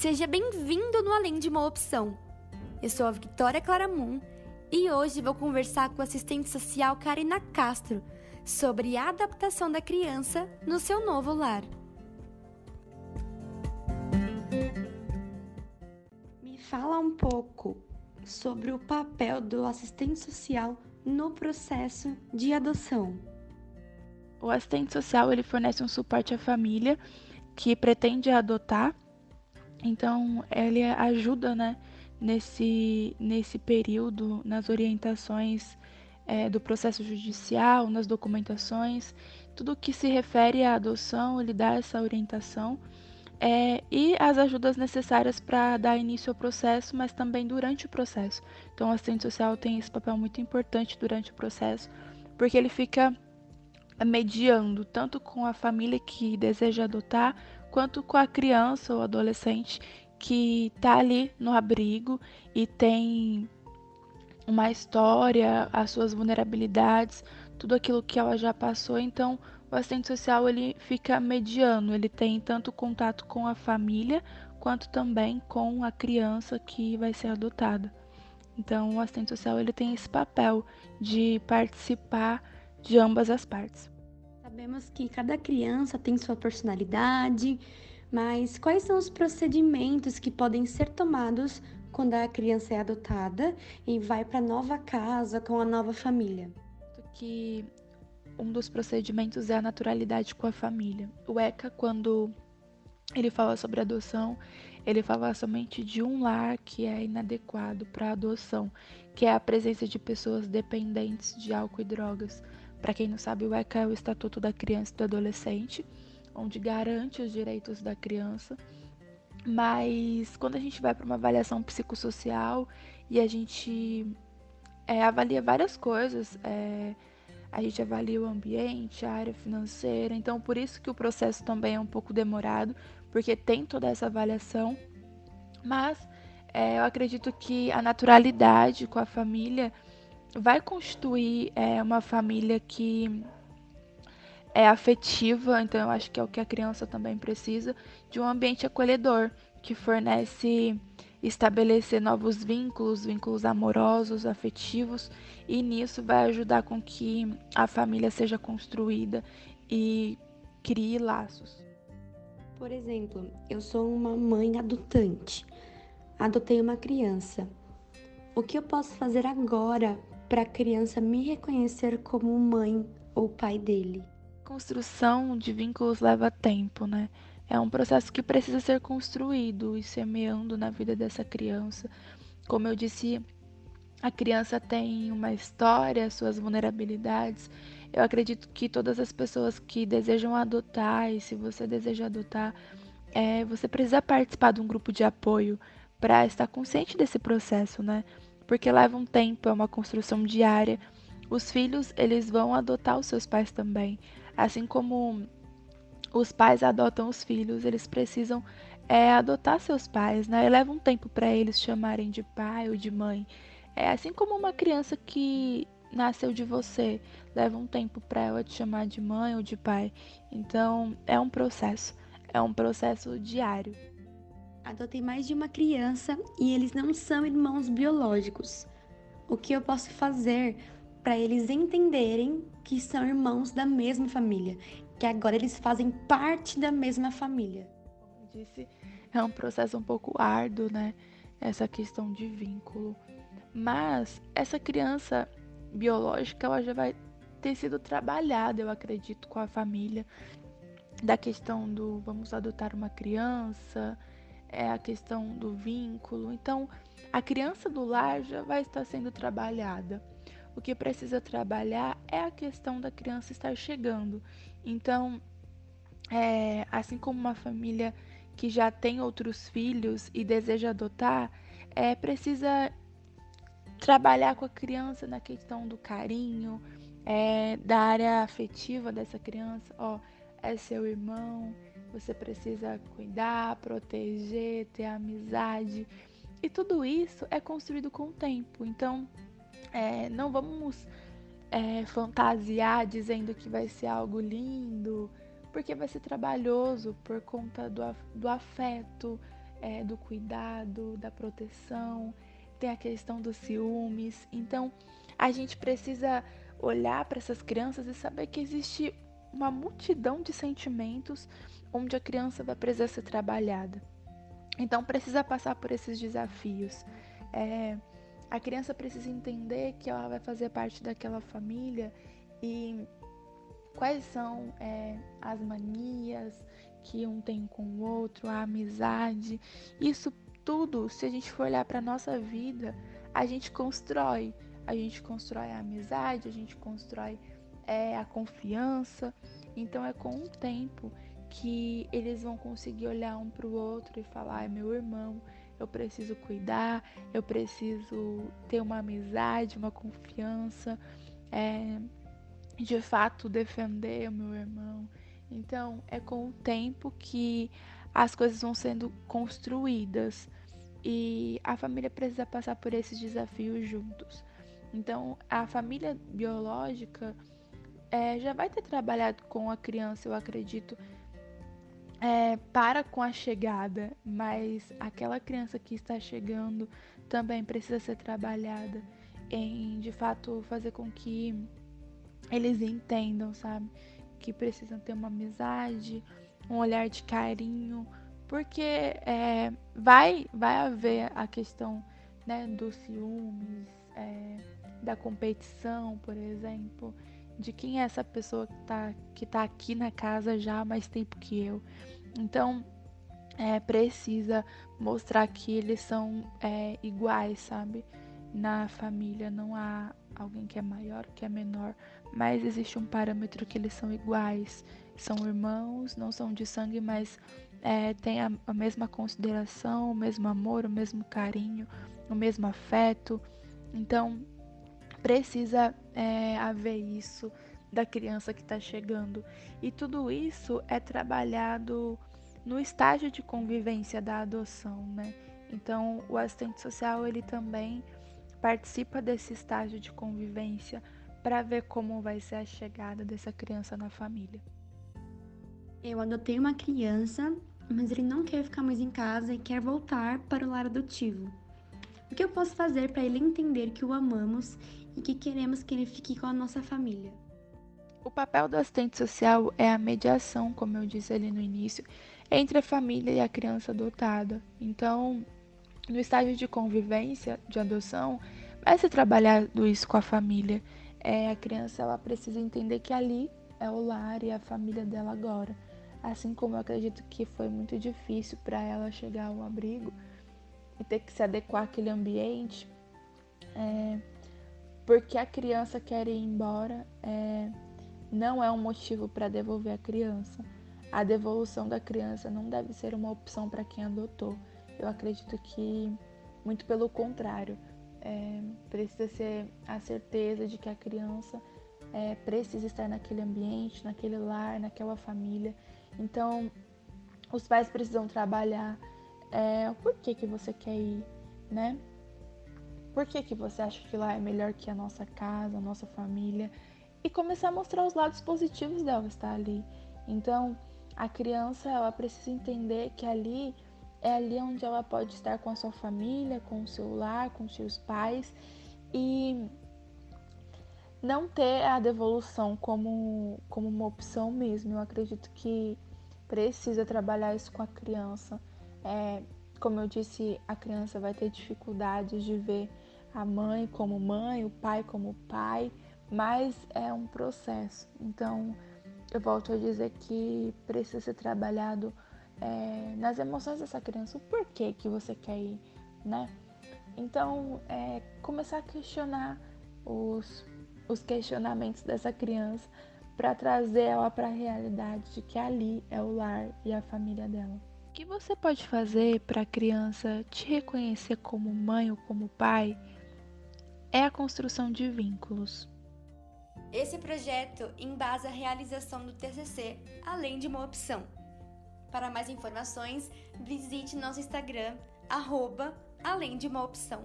Seja bem-vindo no Além de uma Opção. Eu sou a Vitória Claramun e hoje vou conversar com a assistente social Karina Castro sobre a adaptação da criança no seu novo lar. Me fala um pouco sobre o papel do assistente social no processo de adoção. O assistente social ele fornece um suporte à família que pretende adotar, então ele ajuda, né, nesse, nesse período, nas orientações é, do processo judicial, nas documentações, tudo que se refere à adoção, ele dá essa orientação é, e as ajudas necessárias para dar início ao processo, mas também durante o processo. Então, o assistente social tem esse papel muito importante durante o processo, porque ele fica mediando tanto com a família que deseja adotar, quanto com a criança ou adolescente que está ali no abrigo e tem uma história, as suas vulnerabilidades, tudo aquilo que ela já passou. Então, o assistente social ele fica mediano, ele tem tanto contato com a família quanto também com a criança que vai ser adotada. Então, o assistente social ele tem esse papel de participar de ambas as partes. Sabemos que cada criança tem sua personalidade, mas quais são os procedimentos que podem ser tomados quando a criança é adotada e vai para nova casa com a nova família? Que um dos procedimentos é a naturalidade com a família. O ECA, quando ele fala sobre adoção, ele fala somente de um lar que é inadequado para adoção, que é a presença de pessoas dependentes de álcool e drogas. Para quem não sabe, o ECA é o Estatuto da Criança e do Adolescente, onde garante os direitos da criança. Mas quando a gente vai para uma avaliação psicossocial e a gente é, avalia várias coisas, é, a gente avalia o ambiente, a área financeira. Então, por isso que o processo também é um pouco demorado, porque tem toda essa avaliação. Mas é, eu acredito que a naturalidade com a família vai constituir é, uma família que é afetiva, então eu acho que é o que a criança também precisa, de um ambiente acolhedor, que fornece estabelecer novos vínculos, vínculos amorosos, afetivos, e nisso vai ajudar com que a família seja construída e crie laços. Por exemplo, eu sou uma mãe adotante, adotei uma criança. O que eu posso fazer agora para a criança me reconhecer como mãe ou pai dele? Construção de vínculos leva tempo, né? É um processo que precisa ser construído e semeando na vida dessa criança. Como eu disse, a criança tem uma história, suas vulnerabilidades. Eu acredito que todas as pessoas que desejam adotar, e se você deseja adotar, é, você precisa participar de um grupo de apoio para estar consciente desse processo, né? Porque leva um tempo, é uma construção diária. Os filhos, eles vão adotar os seus pais também. Assim como os pais adotam os filhos, eles precisam é, adotar seus pais, né? E leva um tempo para eles chamarem de pai ou de mãe. É assim como uma criança que nasceu de você, leva um tempo para ela te chamar de mãe ou de pai. Então, é um processo, é um processo diário. Adotei mais de uma criança e eles não são irmãos biológicos. O que eu posso fazer para eles entenderem que são irmãos da mesma família que agora eles fazem parte da mesma família. Como disse, é um processo um pouco árduo, né? Essa questão de vínculo. Mas essa criança biológica, ela já vai ter sido trabalhada, eu acredito, com a família. Da questão do vamos adotar uma criança, é a questão do vínculo. Então, a criança do lar já vai estar sendo trabalhada. O que precisa trabalhar é a questão da criança estar chegando. Então, é, assim como uma família que já tem outros filhos e deseja adotar, é, precisa trabalhar com a criança na questão do carinho, é, da área afetiva dessa criança. Ó, é seu irmão, você precisa cuidar, proteger, ter amizade. E tudo isso é construído com o tempo. Então, é, não vamos é, fantasiar dizendo que vai ser algo lindo, porque vai ser trabalhoso por conta do, do afeto, é, do cuidado, da proteção, tem a questão dos ciúmes. Então, a gente precisa olhar para essas crianças e saber que existe uma multidão de sentimentos onde a criança vai precisar ser trabalhada. Então, precisa passar por esses desafios. É, a criança precisa entender que ela vai fazer parte daquela família e quais são é, as manias que um tem com o outro, a amizade. Isso tudo, se a gente for olhar para nossa vida, a gente constrói. A gente constrói a amizade, a gente constrói é, a confiança. Então é com o tempo que eles vão conseguir olhar um para o outro e falar: é meu irmão, eu preciso cuidar, eu preciso ter uma amizade, uma confiança, é, de fato defender o meu irmão. Então, é com o tempo que as coisas vão sendo construídas e a família precisa passar por esses desafios juntos. Então, a família biológica é, já vai ter trabalhado com a criança, eu acredito, é, para com a chegada, mas aquela criança que está chegando também precisa ser trabalhada em de fato fazer com que eles entendam, sabe? Que precisam ter uma amizade, um olhar de carinho, porque é, vai, vai haver a questão né, dos ciúmes, é, da competição, por exemplo de quem é essa pessoa que tá, que tá aqui na casa já há mais tempo que eu. Então, é, precisa mostrar que eles são é, iguais, sabe? Na família não há alguém que é maior, que é menor, mas existe um parâmetro que eles são iguais. São irmãos, não são de sangue, mas é, têm a, a mesma consideração, o mesmo amor, o mesmo carinho, o mesmo afeto. Então, precisa é, haver isso da criança que está chegando. E tudo isso é trabalhado no estágio de convivência da adoção, né? Então, o assistente social ele também participa desse estágio de convivência para ver como vai ser a chegada dessa criança na família. Eu adotei uma criança, mas ele não quer ficar mais em casa e quer voltar para o lar adotivo. O que eu posso fazer para ele entender que o amamos e que queremos que ele fique com a nossa família? O papel do assistente social é a mediação, como eu disse ali no início, entre a família e a criança adotada. Então, no estágio de convivência, de adoção, vai ser trabalhado isso com a família. É, a criança ela precisa entender que ali é o lar e a família dela agora. Assim como eu acredito que foi muito difícil para ela chegar ao abrigo e ter que se adequar àquele ambiente, é, porque a criança quer ir embora, é, não é um motivo para devolver a criança. A devolução da criança não deve ser uma opção para quem adotou. Eu acredito que, muito pelo contrário, é, precisa ser a certeza de que a criança é, precisa estar naquele ambiente, naquele lar, naquela família. Então, os pais precisam trabalhar é, o porquê que você quer ir, né? Por que, que você acha que lá é melhor que a nossa casa, a nossa família? e começar a mostrar os lados positivos dela estar ali. Então, a criança ela precisa entender que ali é ali onde ela pode estar com a sua família, com o seu lar, com os seus pais e não ter a devolução como, como uma opção mesmo. Eu acredito que precisa trabalhar isso com a criança. É, como eu disse, a criança vai ter dificuldades de ver a mãe como mãe, o pai como pai mas é um processo. Então, eu volto a dizer que precisa ser trabalhado é, nas emoções dessa criança, o porquê que você quer ir, né? Então, é, começar a questionar os, os questionamentos dessa criança para trazer ela para a realidade de que ali é o lar e a família dela. Que você pode fazer para a criança te reconhecer como mãe ou como pai é a construção de vínculos. Esse projeto embasa a realização do TCC, além de uma opção. Para mais informações, visite nosso Instagram, arroba, além de uma opção.